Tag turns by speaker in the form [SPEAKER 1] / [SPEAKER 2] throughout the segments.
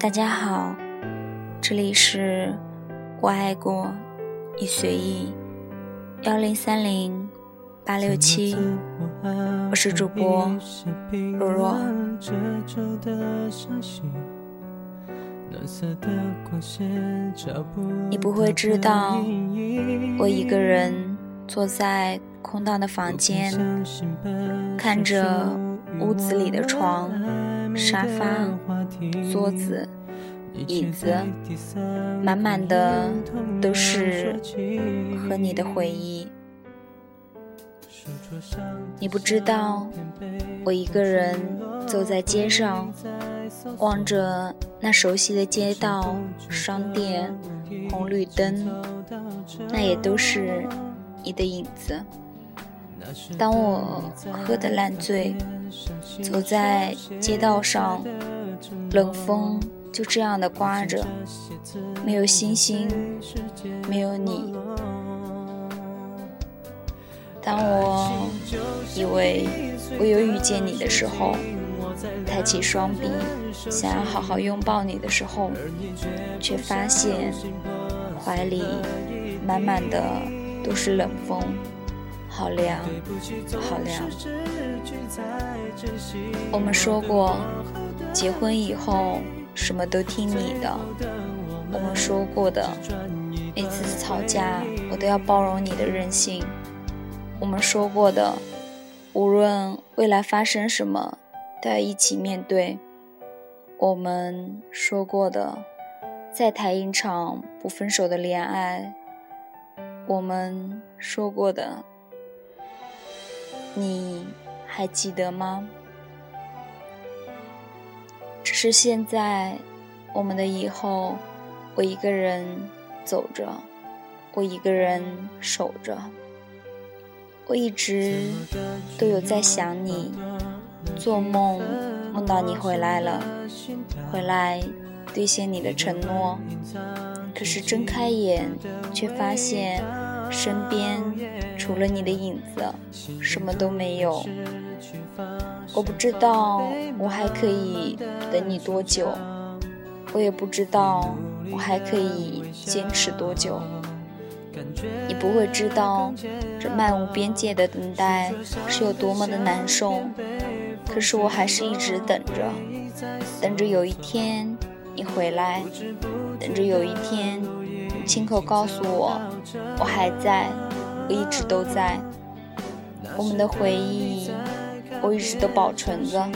[SPEAKER 1] 大家好，这里是我爱过你随意幺零三零八六七，我是主播若若。你不会知道，我一个人坐在空荡的房间，看着屋子里的床。沙发、桌子、椅子，满满的都是和你的回忆。你不知道，我一个人走在街上，望着那熟悉的街道、商店、红绿灯，那也都是你的影子。当我喝得烂醉。走在街道上，冷风就这样的刮着，没有星星，没有你。当我以为我有遇见你的时候，抬起双臂想要好好拥抱你的时候，却发现怀里满满的都是冷风。好凉，好凉。我们说过，结婚以后什么都听你的。我们说过的，每次吵架我都要包容你的任性。我们说过的，无论未来发生什么，都要一起面对。我们说过的，再谈一场不分手的恋爱。我们说过的。你还记得吗？是现在，我们的以后，我一个人走着，我一个人守着。我一直都有在想你，做梦梦到你回来了，回来兑现你的承诺。可是睁开眼，却发现。身边除了你的影子，什么都没有。我不知道我还可以等你多久，我也不知道我还可以坚持多久。你不会知道这漫无边界的等待是有多么的难受。可是我还是一直等着，等着有一天你回来，等着有一天你。亲口告诉我，我还在，我一直都在。我们的回忆，我一直都保存着。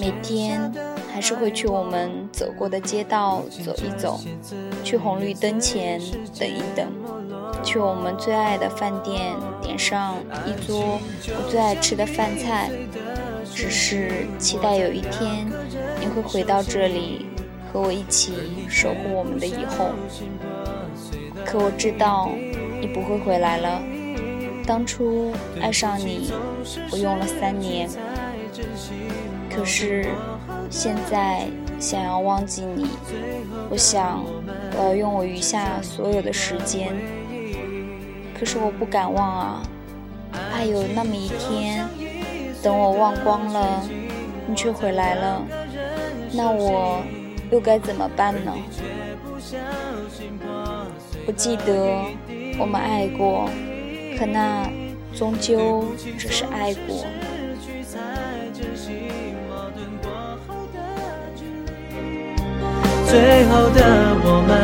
[SPEAKER 1] 每天还是会去我们走过的街道走一走，去红绿灯前等一等，去我们最爱的饭店点上一桌我最爱吃的饭菜，只是期待有一天你会回到这里，和我一起守护我们的以后。可我知道，你不会回来了。当初爱上你，我用了三年。可是现在想要忘记你，我想我要用我余下所有的时间。可是我不敢忘啊，怕有那么一天，等我忘光了，你却回来了，那我又该怎么办呢？我记得我们爱过，可那终究只是爱过。最后的我们，